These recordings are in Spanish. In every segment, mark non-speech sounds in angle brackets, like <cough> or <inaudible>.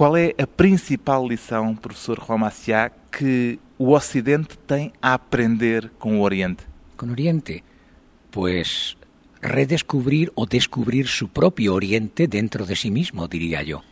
Qual é a principal lição, professor Juan Maciá, que o Ocidente tem a aprender com o Oriente? Con Oriente, pues redescubrir o descubrir su propio Oriente dentro de sí mismo, diría yo.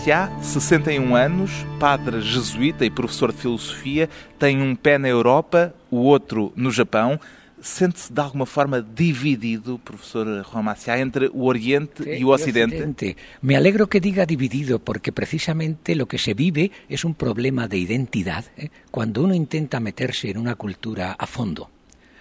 Maciá, 61 anos, padre jesuíta e professor de filosofia, tem um pé na Europa, o outro no Japão. Sente-se de alguma forma dividido, professor Juan Maciá, entre o Oriente Sí, e o Ocidente? Occidente. Me alegro que diga dividido, porque precisamente lo que se vive es un problema de identidad ¿eh? cuando uno intenta meterse en una cultura a fondo.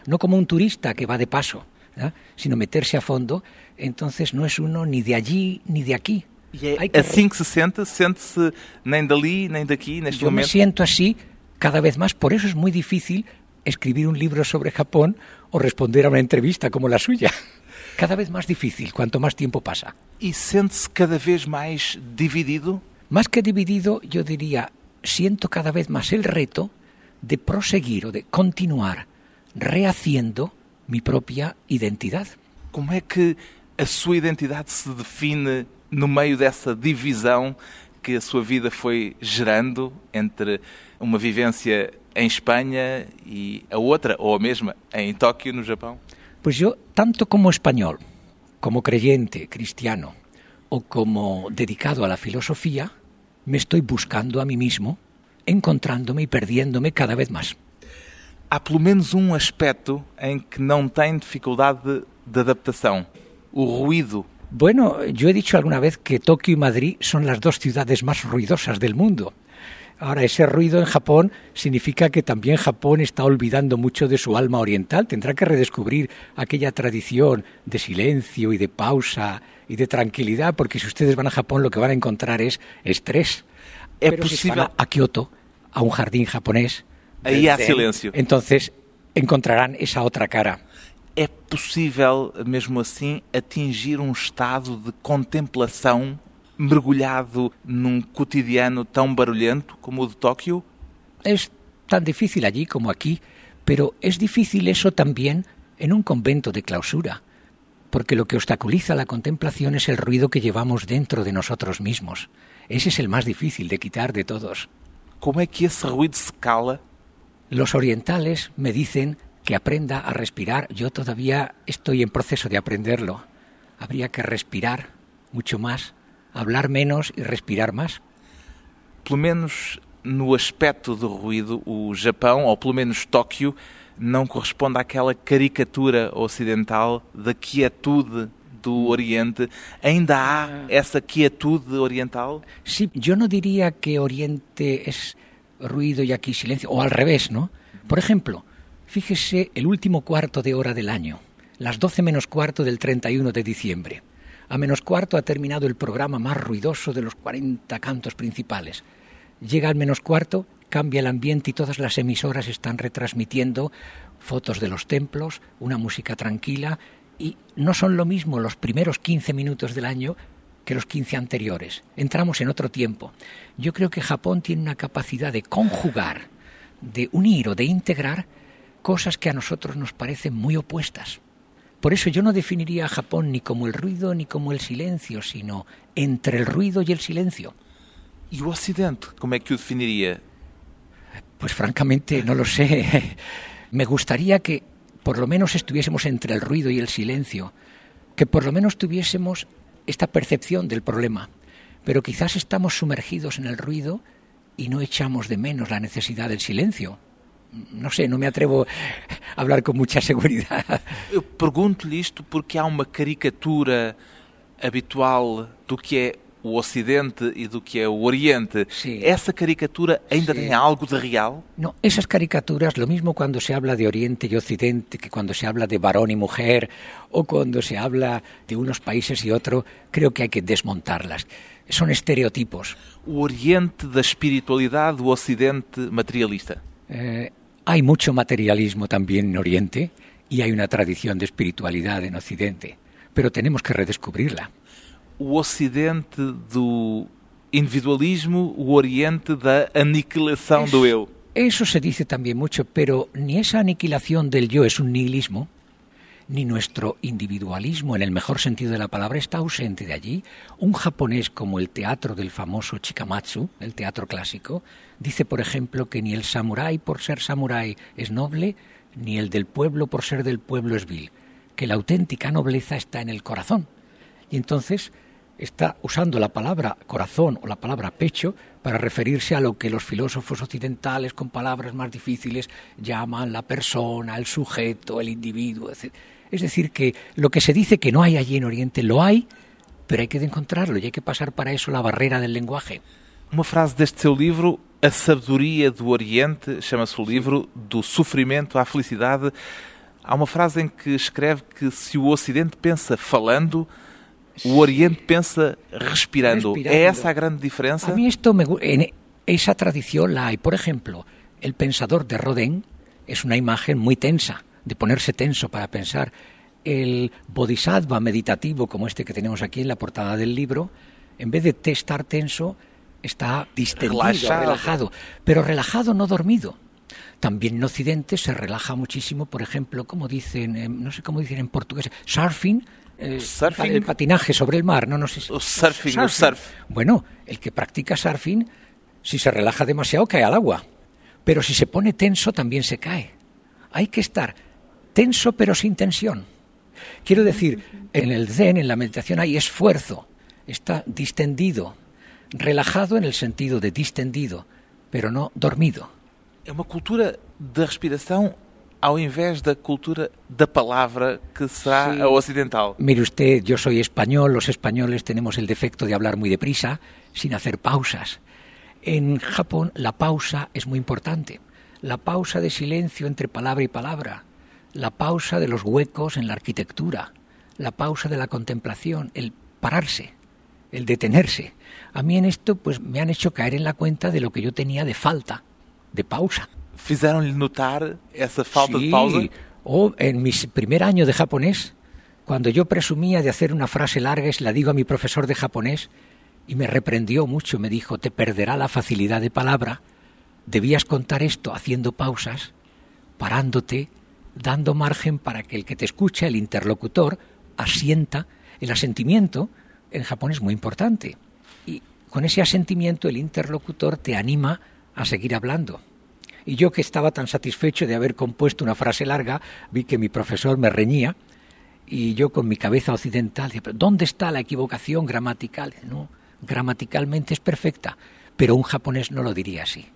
No como un turista que va de paso, ¿verdad? sino meterse a fondo, entonces no es uno ni de allí ni de aquí. E é que- assim que se sente? Sente-se nem dali, nem daqui, neste Yo me momento? siento así cada vez más, por eso es muy difícil escribir un libro sobre Japón o responder a una entrevista como la suya. <laughs> Cada vez más difícil, cuanto más tiempo pasa. E sente-se cada vez mais dividido? Más que dividido, yo diría, siento cada vez más el reto de proseguir o de continuar rehaciendo mi propia identidad. Como é que a sua identidade se define no meio dessa divisão que a sua vida foi gerando entre uma vivência em Espanha e a outra, ou a mesma, em Tóquio, no Japão? Pues yo, tanto como español, como creyente, cristiano, o como dedicado a la filosofía, me estoy buscando a mí mismo, encontrándome y perdiéndome cada vez más. Há pelo menos um aspecto em que não tem dificuldade de, de adaptação: o ruído. Bueno, yo he dicho alguna vez que Tokio y Madrid son las dos ciudades más ruidosas del mundo. Ahora, ese ruido en Japón significa que también Japón está olvidando mucho de su alma oriental. Tendrá que redescubrir aquella tradición de silencio y de pausa y de tranquilidad, porque si ustedes van a Japón lo que van a encontrar es estrés. É Pero si possível. van a, Kioto, a un jardín japonés, Ahí há zen, silêncio. Entonces encontrarán esa otra cara. É possível, mesmo assim, atingir um estado de contemplação mergulhado num cotidiano tão barulhento como o de Tóquio? Es tan difícil allí como aquí, pero es difícil eso también en un convento de clausura, porque lo que obstaculiza la contemplación es el ruido que llevamos dentro de nosotros mismos. Ese es el más difícil de quitar de todos. Como é que esse ruído se cala? Los orientales me dicen que aprenda a respirar. Yo todavía estoy en proceso de aprenderlo. Habría que respirar mucho más, hablar menos y respirar más. Pelo menos no aspecto do ruído, o Japão, ou pelo menos Tóquio, não corresponde àquela caricatura ocidental da quietude do Oriente. Ainda há essa quietude oriental? Sí, yo no diría que Oriente es ruido y aquí silencio, o al revés, ¿no? Por ejemplo, fíjese el último cuarto de hora del año, las 12 menos cuarto del 31 de diciembre. A menos cuarto ha terminado el programa más ruidoso de los 40 cantos principales. Llega al menos cuarto, cambia el ambiente y todas las emisoras están retransmitiendo fotos de los templos, una música tranquila y no son lo mismo los primeros 15 minutos del año que los 15 anteriores. Entramos en otro tiempo. Yo creo que Japón tiene una capacidad de conjugar, de unir o de integrar cosas que a nosotros nos parecen muy opuestas. Por eso yo no definiría a Japón ni como el ruido ni como el silencio, sino entre el ruido y el silencio. E o Ocidente, como é que o definiria? Pues francamente no lo sé. <laughs> Me gustaría que por lo menos estuviésemos entre el ruido y el silencio, que por lo menos tuviésemos esta percepción del problema. Pero quizás estamos sumergidos en el ruido y no echamos de menos la necesidad del silencio. No sé, no me atrevo a hablar con mucha seguridad. Eu pergunto-lhe isto porque há uma caricatura habitual do que é o Ocidente e do que é o Oriente, Sí. essa caricatura ainda Sí. tem algo de real? No, esas caricaturas, lo mismo cuando se habla de Oriente y Occidente, que cuando se habla de varón y mujer, o cuando se habla de unos países y otro, creo que hay que desmontarlas. Son estereotipos. O Oriente da espiritualidade, o Ocidente materialista. Eh, hay mucho materialismo también en Oriente y hay una tradición de espiritualidad en Occidente, pero tenemos que redescubrirla. O Ocidente do individualismo, o Oriente da aniquilação do eu. Eso se dice también mucho, pero ni esa aniquilación del yo es un nihilismo, ni nuestro individualismo en el mejor sentido de la palabra está ausente de allí. Un japonés como el teatro del famoso Chikamatsu, el teatro clásico, dice, por ejemplo, que ni el samurái por ser samurái es noble, ni el del pueblo por ser del pueblo es vil, que la auténtica nobleza está en el corazón. Y entonces está usando la palabra corazón o la palabra pecho para referirse a lo que los filósofos occidentales con palabras más difíciles llaman la persona, el sujeto, el individuo, etc. Es decir, que lo que se dice que no hay allí en Oriente lo hay, pero hay que encontrarlo y hay que pasar para eso la barrera del lenguaje. Uma frase deste seu livro, A Sabedoria do Oriente, chama-se o livro, do sofrimento à felicidade. Há uma frase em que escreve que se o Ocidente pensa falando, o Oriente pensa respirando. Respirando. É essa a grande diferença? A mí esto me en esa tradición la hay. Por ejemplo, el pensador de Rodin es una imagen muy tensa, de ponerse tenso para pensar. El bodhisattva meditativo, como este que tenemos aquí en la portada del libro, en vez de estar tenso, está distendido, Relajado. relajado, pero relajado no dormido. También en Occidente se relaja muchísimo, por ejemplo, como dicen, eh, no sé cómo dicen en portugués, surfing, eh, Surfing. el patinaje sobre el mar, no, no sé si- O surfing, o surf. bueno, el que practica surfing, si se relaja demasiado, cae al agua. Pero si se pone tenso, también se cae. Hay que estar tenso pero sin tensión. Quiero decir, en el zen, en la meditación, hay esfuerzo. Está distendido, relajado en el sentido de distendido, pero no dormido. É uma cultura da respiração ao invés da cultura da palavra que será Sí. a ocidental. Mire usted, yo soy español, los españoles tenemos el defecto de hablar muy deprisa, sin hacer pausas. En Japón la pausa es muy importante. La pausa de silencio entre palabra y palabra, la pausa de los huecos en la arquitectura, la pausa de la contemplación, el pararse, el detenerse. A mí en esto pues me han hecho caer en la cuenta de lo que yo tenía de falta, de pausa. Fizeram-lhe notar essa falta de pausa? O en mi primer año de japonés, cuando yo presumía de hacer una frase larga y se la digo a mi profesor de japonés y me reprendió mucho, me dijo, te perderá la facilidad de palabra, debías contar esto haciendo pausas, parándote, dando margen para que el que te escucha, el interlocutor, asienta. El asentimiento en Japón es muy importante. Y con ese asentimiento el interlocutor te anima a seguir hablando. Y yo que estaba tan satisfecho de haber compuesto una frase larga, vi que mi profesor me reñía y yo con mi cabeza occidental, decía, "¿Pero ¿dónde está la equivocación gramatical? No, gramaticalmente es perfecta, pero un japonés no lo diría así.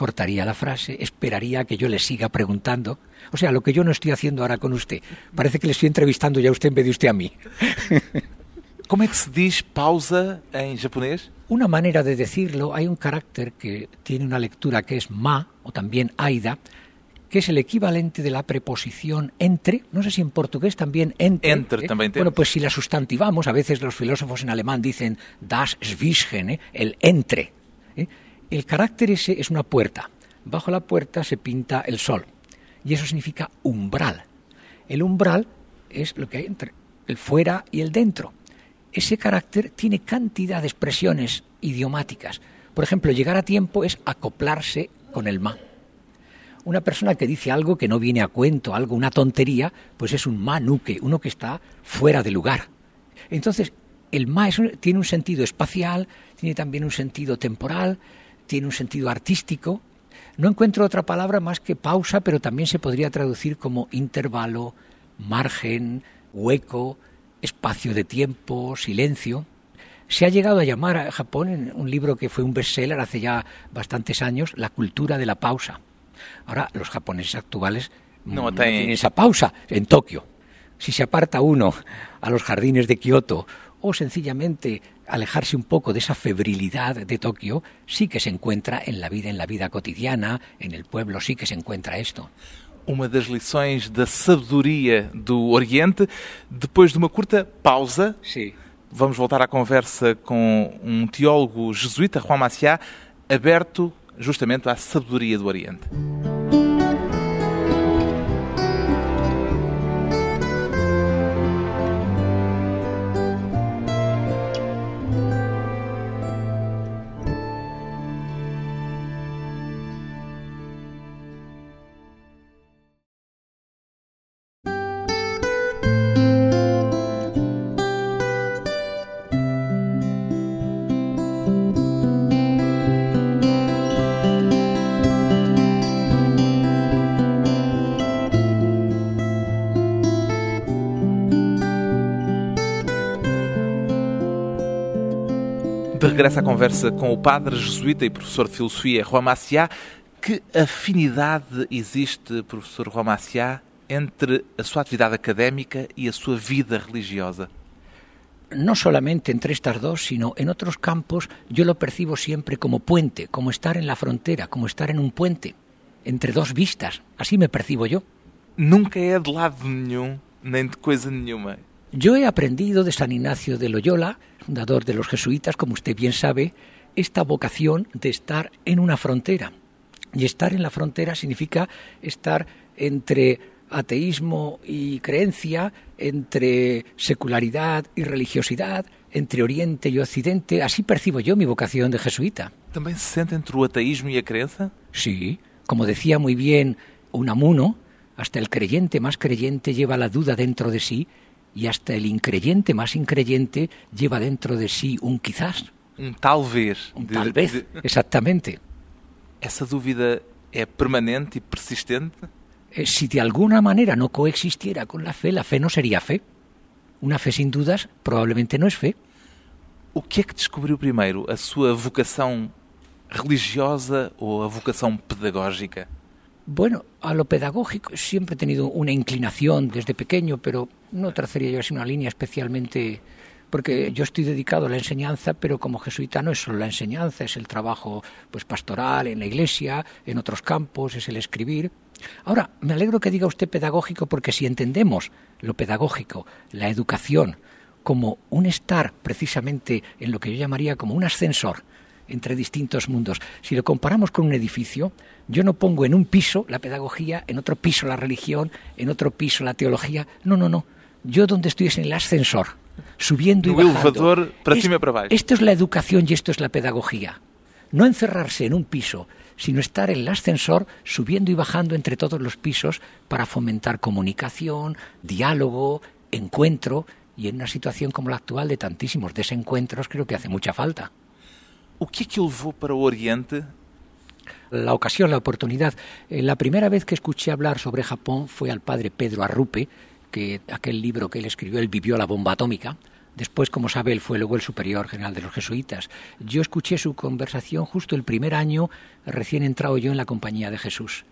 Cortaría la frase, esperaría a que yo le siga preguntando. O sea, lo que yo no estoy haciendo ahora con usted. Parece que le estoy entrevistando ya a usted en vez de usted a mí. <laughs> Como é que se diz pausa em japonês? Una manera de decirlo, hay un carácter que tiene una lectura que es ma o también aida, que es el equivalente de la preposición entre, no sé si en portugués también entre. Entre también Bueno, pues si la sustantivamos, a veces los filósofos en alemán dicen das Zwischen, ¿eh? el entre. ¿eh? El carácter ese es una puerta. Bajo la puerta se pinta el sol y eso significa umbral. El umbral es lo que hay entre el fuera y el dentro. Ese carácter tiene cantidad de expresiones idiomáticas. Por ejemplo, llegar a tiempo es acoplarse con el ma. Una persona que dice algo que no viene a cuento, algo, una tontería, pues es un manuque, uno que está fuera de lugar. Entonces, el ma es un- tiene un sentido espacial, tiene también un sentido temporal, tiene un sentido artístico. No encuentro otra palabra más que pausa, pero también se podría traducir como intervalo, margen, hueco, espacio de tiempo, silencio. Se ha llegado a llamar a Japón, en un libro que fue un bestseller hace ya bastantes años, La cultura de la pausa. Ahora, los japoneses actuales No tienen esa pausa en Tokio. Si se aparta uno a los jardines de Kioto o sencillamente alejarse un poco de esa febrilidad de Tokio, sí que se encuentra en la vida, en la vida cotidiana, en el pueblo sí que se encuentra esto. Uma das lições da sabedoria do Oriente. Depois de uma curta pausa, vamos voltar à conversa com um teólogo jesuíta, Juan Maciá, aberto justamente à sabedoria do Oriente. De regresso à conversa com o padre jesuíta e professor de filosofia Juan Maciá, que afinidade existe, professor Juan Maciá, entre a sua atividade académica e a sua vida religiosa? no solamente entre estas dos, sino en otros campos, yo lo percibo siempre como puente, como estar en la frontera, como estar en un puente, entre dos vistas. Así me percibo yo. Nunca é de lado nenhum, nem de coisa nenhuma. Yo he aprendido de San Ignacio de Loyola, fundador de los jesuitas, como usted bien sabe, esta vocación de estar en una frontera. Y estar en la frontera significa estar entre ateísmo y creencia, entre secularidad y religiosidad, entre Oriente y Occidente. Así percibo yo mi vocación de jesuita. Também se sente entre o ateísmo e a crença? Sí, como decía muy bien Unamuno, hasta el creyente más creyente lleva la duda dentro de sí y hasta el increyente más increyente lleva dentro de sí un quizás, Um talvez. un De- tal vez, de- exactamente. essa dúvida é permanente e persistente? Eh, Si de alguna manera no coexistiera con la fe, la fe no sería fe. Una fe sin dudas probablemente no es fe. O que é que descobriu primeiro? A sua vocação religiosa ou a vocação pedagógica? Bueno, a lo pedagógico siempre he tenido una inclinación desde pequeño, pero no trazaría yo así una línea especialmente porque yo estoy dedicado a la enseñanza, pero como jesuita no es solo la enseñanza, es el trabajo pues pastoral en la iglesia, en otros campos, es el escribir. Ahora, me alegro que diga usted pedagógico porque si entendemos lo pedagógico, la educación, como un estar precisamente en lo que yo llamaría como un ascensor entre distintos mundos. Si lo comparamos con un edificio, yo no pongo en un piso la pedagogía, en otro piso la religión, en otro piso la teología. No, no, no. Yo donde estoy es en el ascensor, subiendo y bajando. Esto es la educación y esto es la pedagogía. No encerrarse en un piso, sino estar en el ascensor subiendo y bajando entre todos los pisos para fomentar comunicación, diálogo, encuentro y en una situación como la actual de tantísimos desencuentros creo que hace mucha falta. O que para Oriente? La ocasión, la oportunidad. Eh, la primera vez que escuché hablar sobre Japón fue al padre Pedro Arrupe, que aquel libro que él escribió, él vivió la bomba atómica. Después, como sabe, él fue luego el superior general de los jesuitas. Yo escuché su conversación justo el primer año, recién entrado yo en la compañía de Jesús.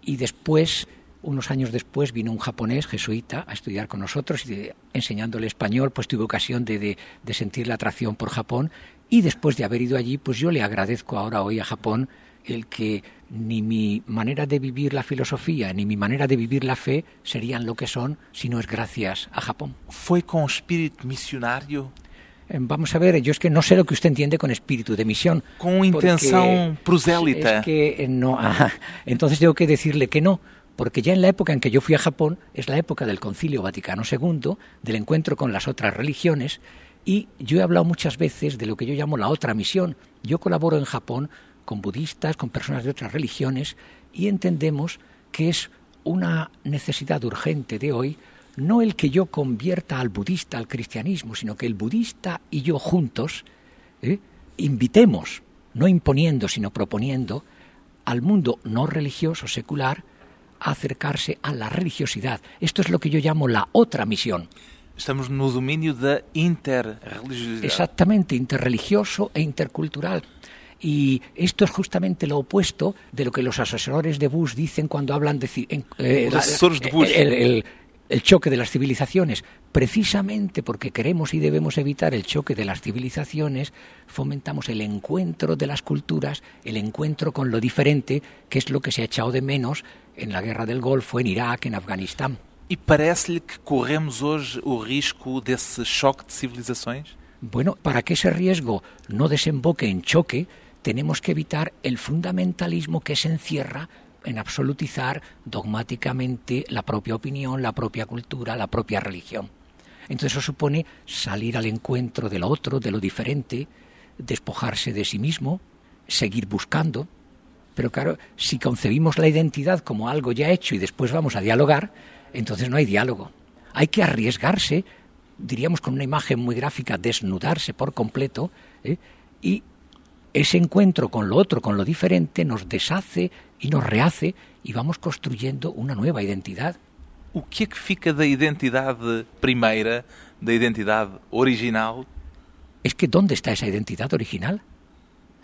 Y después, unos años después, vino un japonés jesuita a estudiar con nosotros y enseñándole español, pues tuve ocasión de, de- de sentir la atracción por Japón. Y después de haber ido allí, pues yo le agradezco ahora hoy a Japón el que ni mi manera de vivir la filosofía ni mi manera de vivir la fe serían lo que son si no es gracias a Japón. Foi com espírito missionário? Eh, Vamos a ver, yo es que no sé lo que usted entiende con espíritu de misión. Porque intenção prosélita? Es que no, <laughs> ah, entonces tengo que decirle que no, porque ya en la época en que yo fui a Japón es la época del Concilio Vaticano II, del encuentro con las otras religiones, y yo he hablado muchas veces de lo que yo llamo la otra misión. Yo colaboro en Japón con budistas, con personas de otras religiones, y entendemos que es una necesidad urgente de hoy no el que yo convierta al budista al cristianismo, sino que el budista y yo juntos ¿eh? invitemos, no imponiendo, sino proponiendo, al mundo no religioso, secular, a acercarse a la religiosidad. Esto es lo que yo llamo la otra misión. Estamos no domínio da interreligiosidade. Exactamente, interreligioso e intercultural. Y esto es justamente lo opuesto de lo que los asesores de Bush dicen cuando hablan de... en- eh, de Bush. el- el- el choque de las civilizaciones. Precisamente porque queremos y debemos evitar el choque de las civilizaciones, fomentamos el encuentro de las culturas, el encuentro con lo diferente, que es lo que se ha echado de menos en la guerra del Golfo, en Irak, en Afganistán. E parece-lhe que corremos hoje o risco desse choque de civilizações? Bueno, para que ese riesgo no desemboque en choque, tenemos que evitar el fundamentalismo que se encierra en absolutizar dogmáticamente la propia opinión, la propia cultura, la propia religión. Entonces eso supone salir al encuentro de lo otro, de lo diferente, despojarse de sí mismo, seguir buscando. Pero claro, si concebimos la identidad como algo ya hecho y después vamos a dialogar, entonces no hay diálogo. Hay que arriesgarse, diríamos con una imagen muy gráfica, desnudarse por completo ¿eh? y ese encuentro con lo otro, con lo diferente, nos deshace y nos rehace y vamos construyendo una nueva identidad. O que é que fica da identidade primeira, da identidade original? Es que ¿dónde está esa identidad original?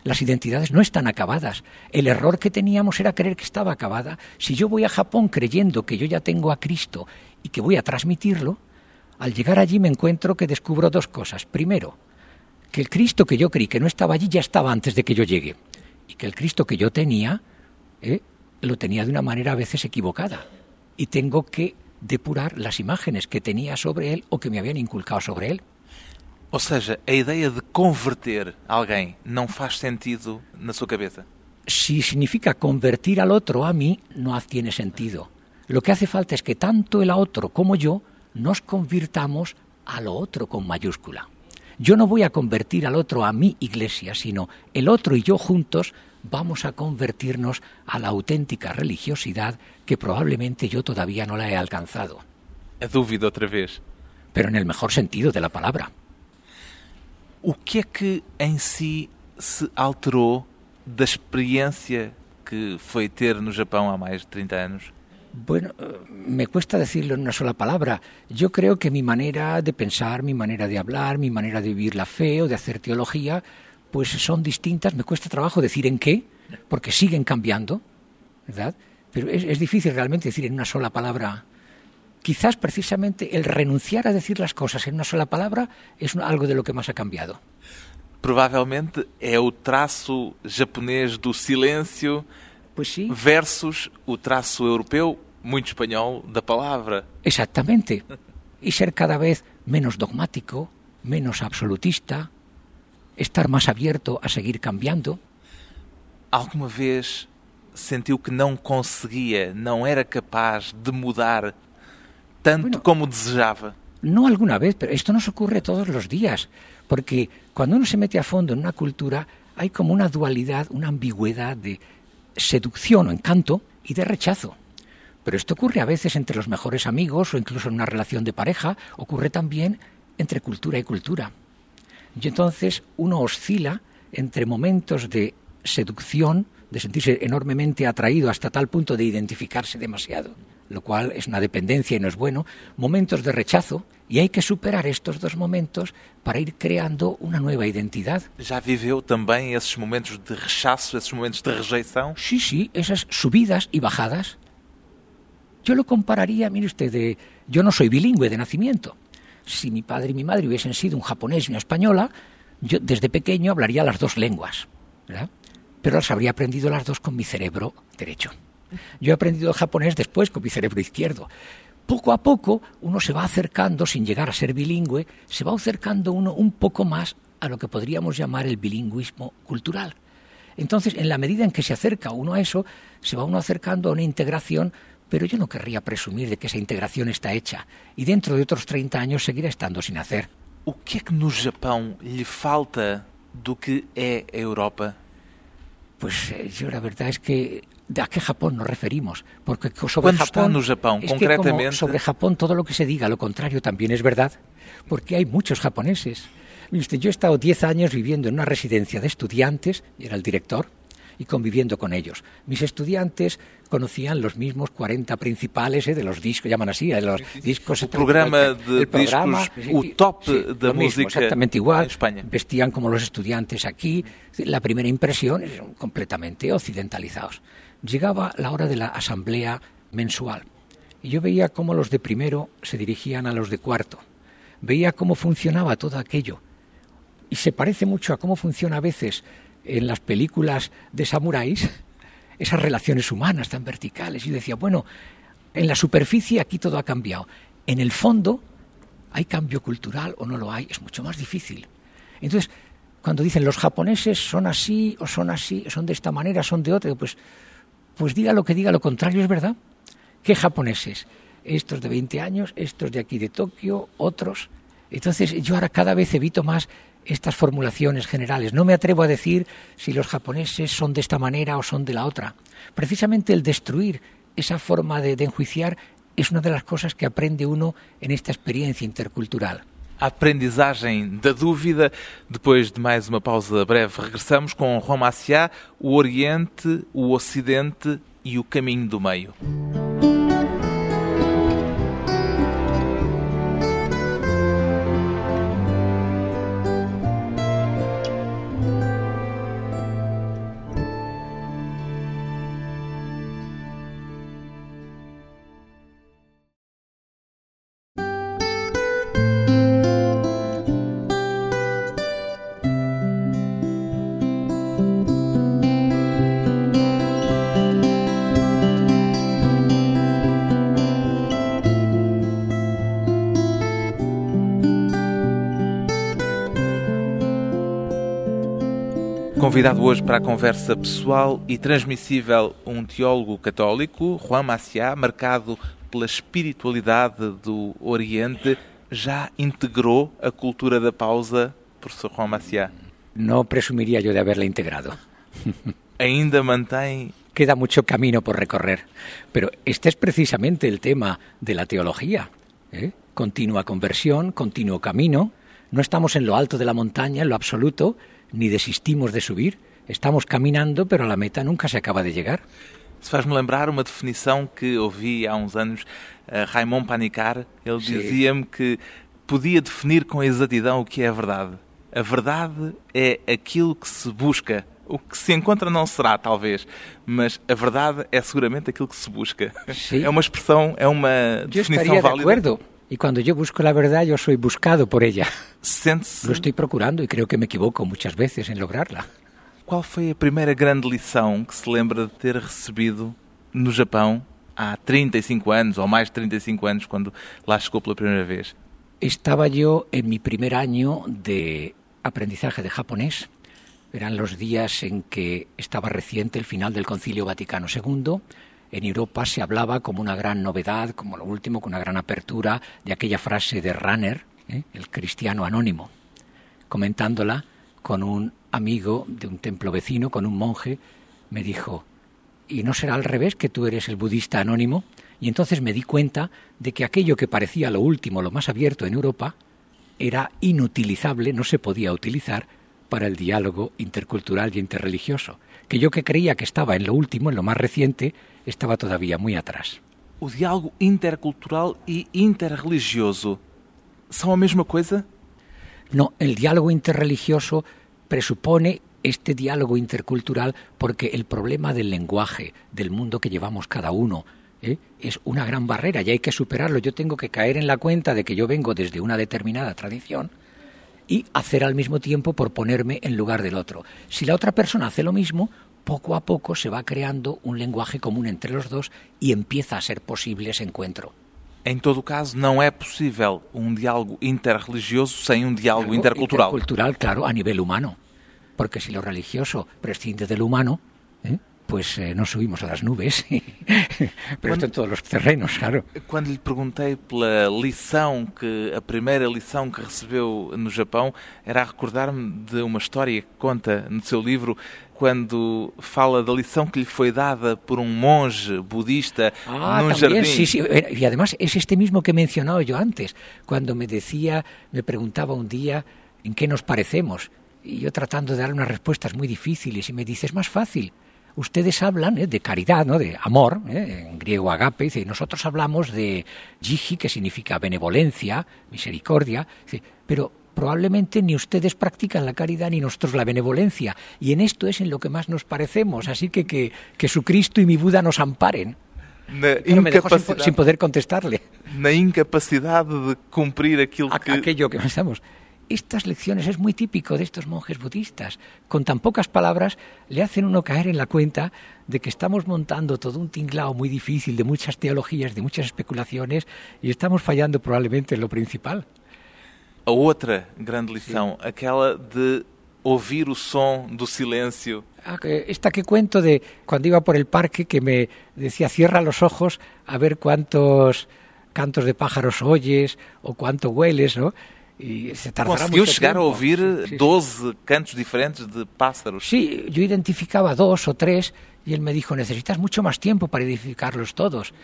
Las identidades no están acabadas. El error que teníamos era creer que estaba acabada. Si yo voy a Japón creyendo que yo ya tengo a Cristo y que voy a transmitirlo, al llegar allí me encuentro que descubro dos cosas. Primero, que el Cristo que yo creí que no estaba allí ya estaba antes de que yo llegue. Y que el Cristo que yo tenía, eh, lo tenía de una manera a veces equivocada. Y tengo que depurar las imágenes que tenía sobre él o que me habían inculcado sobre él. Ou seja, a ideia de converter alguém não faz sentido na sua cabeça? Si significa convertir al otro a mí, no tiene sentido. Lo que hace falta es que tanto el otro como yo nos convirtamos a lo otro con mayúscula. Yo no voy a convertir al otro a mi iglesia, sino el otro y yo juntos vamos a convertirnos a la auténtica religiosidad que probablemente yo todavía no la he alcanzado. Dúvida outra vez. Pero en el mejor sentido de la palabra. O que é que em si se alterou da experiência que foi ter no Japão há mais de 30 anos? Bueno, eh, me cuesta decirlo en una sola palabra. Yo creo que mi manera de pensar, mi manera de hablar, mi manera de vivir la fe o de hacer teología, pues son distintas. Me cuesta trabajo decir en qué, porque siguen cambiando, ¿verdad? Pero es, es difícil realmente decir en una sola palabra. Quizás precisamente el renunciar a decir las cosas en una sola palabra es algo de lo que más ha cambiado. Provavelmente é o traço japonês do silêncio Pues sí. Versus o traço europeu, muito espanhol, da palavra. Exactamente. Y ser cada vez menos dogmático, menos absolutista, estar más abierto a seguir cambiando. Alguma vez sentiu que não conseguia, não era capaz de mudar tanto Bueno. como desejava? No alguna vez, pero esto nos ocurre todos los días, porque cuando uno se mete a fondo en una cultura hay como una dualidad, una ambigüedad de seducción o encanto y de rechazo. Pero esto ocurre a veces entre los mejores amigos o incluso en una relación de pareja, ocurre también entre cultura y cultura. Y entonces uno oscila entre momentos de seducción, de sentirse enormemente atraído hasta tal punto de identificarse demasiado, lo cual es una dependencia y no es bueno, momentos de rechazo, y hay que superar estos dos momentos para ir creando una nueva identidad. Já viveu também esses momentos de rechaço, esses momentos de rejeição? Sí, sí, esas subidas y bajadas. Yo lo compararía, mire usted, de, yo no soy bilingüe de nacimiento. Si mi padre y mi madre hubiesen sido un japonés y una española, yo desde pequeño hablaría las dos lenguas, ¿verdad? Pero las habría aprendido las dos con mi cerebro derecho. Yo he aprendido japonés después con mi cerebro izquierdo. Poco a poco uno se va acercando, sin llegar a ser bilingüe, se va acercando uno un poco más a lo que podríamos llamar el bilingüismo cultural. Entonces, en la medida en que se acerca uno a eso, se va uno acercando a una integración, pero yo no querría presumir de que esa integración está hecha y dentro de otros 30 años seguirá estando sin hacer. O que é que no Japão lhe falta do que é a Europa? Pues eh, yo la verdad es que ¿a qué Japón nos referimos? Porque sobre Japón, Japón, es que como concretamente. sobre Japón todo lo que se diga, lo contrario también es verdad, porque hay muchos japoneses. Yo he estado 10 años viviendo en una residencia de estudiantes, y era el director, y conviviendo con ellos. Mis estudiantes conocían los mismos 40 principales eh, de los discos, llaman así, de los discos. O programa de el programa, discos, o top lo mismo, música exactamente igual. en España. Vestían como los estudiantes aquí. La primera impresión es completamente occidentalizados. Llegaba la hora de la asamblea mensual Y yo veía cómo los de primero se dirigían a los de cuarto. Veía cómo funcionaba todo aquello. Y se parece mucho a cómo funciona a veces en las películas de samuráis, esas relaciones humanas tan verticales. Y decía, bueno, en la superficie aquí todo ha cambiado. En el fondo, ¿hay cambio cultural o no lo hay? Es mucho más difícil. Entonces, cuando dicen los japoneses son así o son así, son de esta manera, son de otra, pues, pues diga lo que diga, lo contrario es verdad. ¿Qué japoneses? Estos de 20 años, estos de aquí de Tokio, otros. Entonces yo ahora cada vez evito más estas formulaciones generales. No me atrevo a decir si los japoneses son de esta manera o son de la otra. Precisamente el destruir esa forma de, de enjuiciar es una de las cosas que aprende uno en esta experiencia intercultural. A aprendizagem da dúvida. Depois de mais uma pausa breve, regressamos com Juan Maciá, o Oriente, o Ocidente e o caminho do meio. Convidado hoje para a conversa pessoal e transmissível um teólogo católico, Juan Maciá, marcado pela espiritualidade do Oriente, já integrou a cultura da pausa, professor Juan Maciá? No presumiría yo de haberla integrado. <laughs> Ainda mantém Queda mucho camino por recorrer, pero este es precisamente el tema de la teología. ¿eh? Continua conversión, continuo camino. No estamos en lo alto de la montaña, en lo absoluto, ni desistimos de subir. Estamos caminando, pero a la meta nunca se acaba de llegar. Isso faz-me lembrar uma definição que ouvi há uns anos, uh, Raymond Panicar. Ele dizia-me que podia definir com exatidão o que é a verdade. A verdade é aquilo que se busca. O que se encontra não será, talvez, mas a verdade é seguramente aquilo que se busca. Sim. É uma expressão, é uma definição estaría de válida. Y cuando yo busco la verdad, yo soy buscado por ella. Lo estoy procurando y creo que me equivoco muchas veces en lograrla. Qual foi a primeira grande lição que se lembra de ter recebido no Japão há 35 anos, ou mais de 35 anos, quando lá chegou pela primeira vez? Estaba yo en mi primer año de aprendizaje de japonés. Eran los días en que estaba reciente el final del Concilio Vaticano II. En Europa se hablaba como una gran novedad, como lo último, con una gran apertura, de aquella frase de Ranner, ¿eh? el cristiano anónimo, comentándola con un amigo de un templo vecino, con un monje, me dijo, ¿y no será al revés que tú eres el budista anónimo? Y entonces me di cuenta de que aquello que parecía lo último, lo más abierto en Europa, era inutilizable, no se podía utilizar para el diálogo intercultural y interreligioso, que yo que creía que estaba en lo último, en lo más reciente, estaba todavía muy atrás. O diálogo intercultural e interreligioso são a mesma coisa? No, el diálogo interreligioso presupone este diálogo intercultural porque el problema del lenguaje, del mundo que llevamos cada uno, ¿eh? es una gran barrera y hay que superarlo. Yo tengo que caer en la cuenta de que yo vengo desde una determinada tradición y hacer al mismo tiempo por ponerme en lugar del otro. Si la otra persona hace lo mismo, poco a poco se va creando un lenguaje común entre los dos y empieza a ser posible ese encuentro. Em todo caso, não é possível um diálogo interreligioso sem um diálogo intercultural. Intercultural, claro, a nivel humano. Porque si lo religioso prescinde del humano, ¿eh? Pues eh, no subimos a las nubes. <laughs> Pero esto en todos los terrenos, claro. Quando lhe perguntei pela lição que a primeira lição que recebeu no Japão era a recordar-me de uma história que conta no seu livro quando fala da lição que lhe foi dada por um monge budista Ah, num también, jardim. sí, sí. Eh, Y además es este mismo que he mencionado yo antes, cuando me decía, me preguntaba un día en qué nos parecemos, y yo tratando de dar unas respuestas muy difíciles, y me dice, es más fácil. Ustedes hablan eh, de caridad, ¿no? de amor, eh, en griego agape, dice, y nosotros hablamos de jiji, que significa benevolencia, misericordia, dice, pero probablemente ni ustedes practican la caridad ni nosotros la benevolencia, y en esto es en lo que más nos parecemos, así que que, que su Cristo y mi Buda nos amparen. Claro, me dejó sin, sin poder contestarle. na incapacidade de cumprir aquilo a- que. aquello que pensamos. Estas lecciones es muy típico de estos monjes budistas. Con tan pocas palabras le hacen uno caer en la cuenta de que estamos montando todo un tinglao muy difícil de muchas teologías, de muchas especulaciones y estamos fallando probablemente en lo principal. A outra grande lição, aquela de ouvir o som do silêncio. Ah, Esta que cuento de cuando iba por el parque que me decía cierra los ojos a ver cuántos cantos de pájaros oyes o cuánto hueles, ¿no? Y se Conseguiu chegar a tiempo. ouvir Sí, sí. 12 cantos diferentes de pássaros. Sí, yo identificaba dos o tres y él me dijo, necesitas mucho más tiempo para identificarlos todos.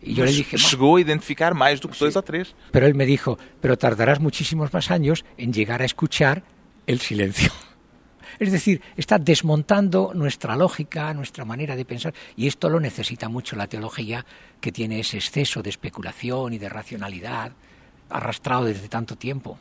Y yo le dije, chegou a identificar mais do que dois ou três. pero él me dijo, pero tardarás muchísimos más años en llegar a escuchar el silencio. <laughs> Es decir, está desmontando nuestra lógica, nuestra manera de pensar, y esto lo necesita mucho la teología, que tiene ese exceso de especulación y de racionalidad arrastrado desde tanto tiempo.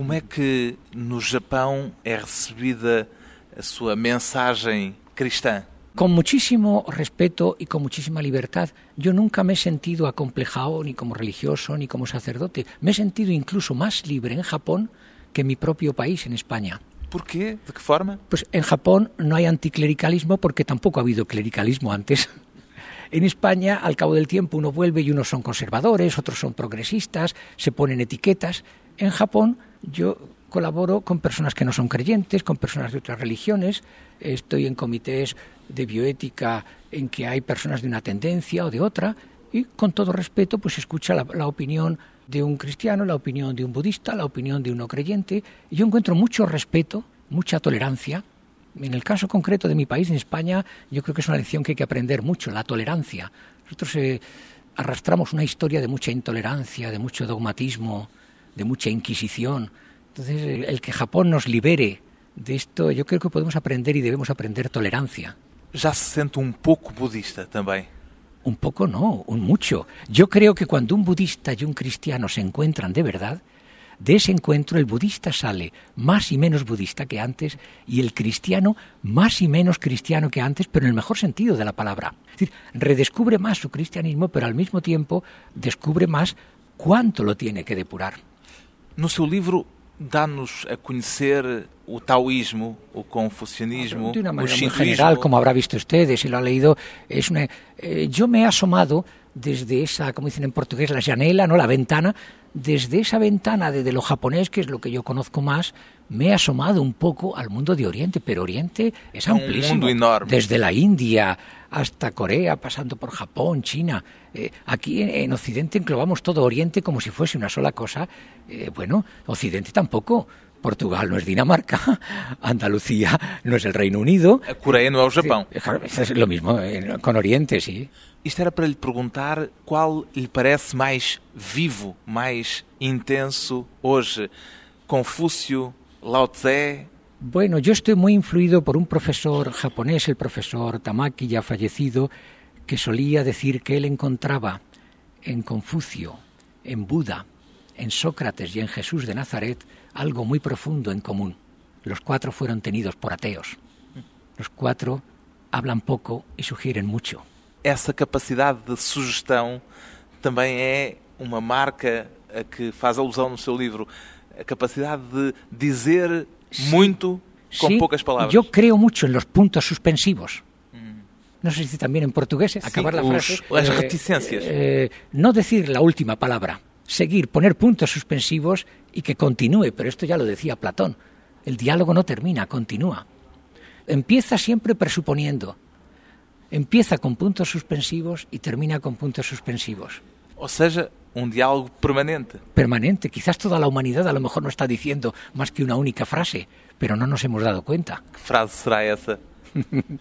Como é que no Japão é recebida a sua mensagem cristã? Con muchísimo respeto y con muchísima libertad. Yo nunca me he sentido acomplejado ni como religioso ni como sacerdote. Me he sentido incluso más libre en Japón que en mi propio país, en España. Porquê? De que forma? Pues en Japón no hay anticlericalismo porque tampoco ha habido clericalismo antes. <laughs> En España, al cabo del tiempo, uno vuelve y unos son conservadores, otros son progresistas, se ponen etiquetas. En Japón yo colaboro con personas que no son creyentes, con personas de otras religiones, estoy en comités de bioética en que hay personas de una tendencia o de otra, y con todo respeto pues escucha la, opinión de un cristiano, la opinión de un budista, la opinión de un no creyente, y yo encuentro mucho respeto, mucha tolerancia. En el caso concreto de mi país, en España, yo creo que es una lección que hay que aprender mucho, la tolerancia. Nosotros eh, arrastramos una historia de mucha intolerancia, de mucho dogmatismo, de mucha inquisición. Entonces, el que Japón nos libere de esto, yo creo que podemos aprender y debemos aprender tolerancia. Já se sente um pouco budista também. Un poco no, un mucho. Yo creo que cuando un budista y un cristiano se encuentran de verdad, de ese encuentro el budista sale más y menos budista que antes y el cristiano más y menos cristiano que antes, pero en el mejor sentido de la palabra. Es decir, redescubre más su cristianismo, pero al mismo tiempo descubre más cuánto lo tiene que depurar. No seu livro, dá-nos a conhecer o taoísmo, o confucionismo, de una o manera muy shintoísmo. general, como habrá visto usted, si lo ha leído, es una, eh, yo me he asomado desde esa, como dicen en portugués, la janela, ¿no? la ventana, desde esa ventana de, de lo japonés, que es lo que yo conozco más, me he asomado un poco al mundo de Oriente, pero Oriente es un amplísimo. mundo enorme. Desde la India hasta Corea, pasando por Japón, China. Eh, aquí en, en Occidente englobamos todo Oriente como si fuese una sola cosa. Eh, bueno, Occidente tampoco. Portugal no es Dinamarca, <laughs> Andalucía no es el Reino Unido. A Coreia não é o Japão. Sí, es lo mismo eh, con Oriente, sí. Isto era para lhe perguntar qual lhe parece mais vivo, mais intenso hoje. Confúcio, Lao Tse, Bueno, yo estoy muy influido por un profesor japonés, el profesor Tamaki, ya fallecido, que solía decir que él encontraba en Confucio, en Buda, en Sócrates y en Jesús de Nazaret algo muy profundo en común. Los cuatro fueron tenidos por ateos. Los cuatro hablan poco y sugieren mucho. essa capacidade de sugestão também é uma marca a que faz alusão no seu livro. A capacidade de dizer muito com Sí, poucas palavras. Yo creo mucho en los puntos suspensivos. No sé si también en portugués, Sí, acabar la frase. las reticencias. eh, no decir la última palabra, seguir, poner puntos suspensivos y que continúe, pero esto ya lo decía Platón. El diálogo no termina, continúa. Empieza siempre presuponiendo. Empieza con puntos suspensivos y termina con puntos suspensivos. Ou seja, um diálogo permanente. Permanente. Quizás toda la humanidad a lo mejor no está diciendo más que una única frase, pero no nos hemos dado cuenta. Que frase será essa? <laughs>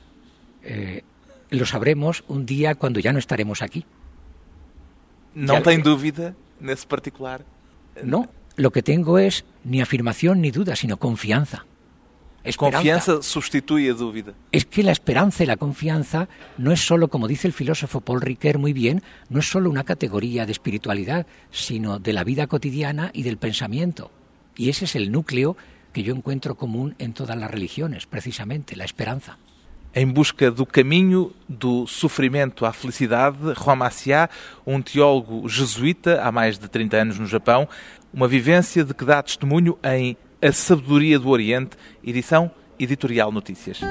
Lo sabremos un día cuando ya no estaremos aquí. Não Já- tem dúvida nesse particular? No, lo que tengo es ni afirmación ni duda, sino confianza. Esperanza. Confiança substitui a dúvida. Es que la esperanza y la confianza no es solo, como dice el filósofo Paul Ricoeur muy bien, no es solo una categoría de espiritualidad, sino de la vida cotidiana y del pensamiento. Y ese es el núcleo que yo encuentro común en todas las religiones, precisamente, la esperanza. Em busca do caminho do sofrimento à felicidade, Juan Maciá, um teólogo jesuíta há mais de 30 anos no Japão, uma vivência de que dá testemunho em A Sabedoria do Oriente, edição Editorial Notícias.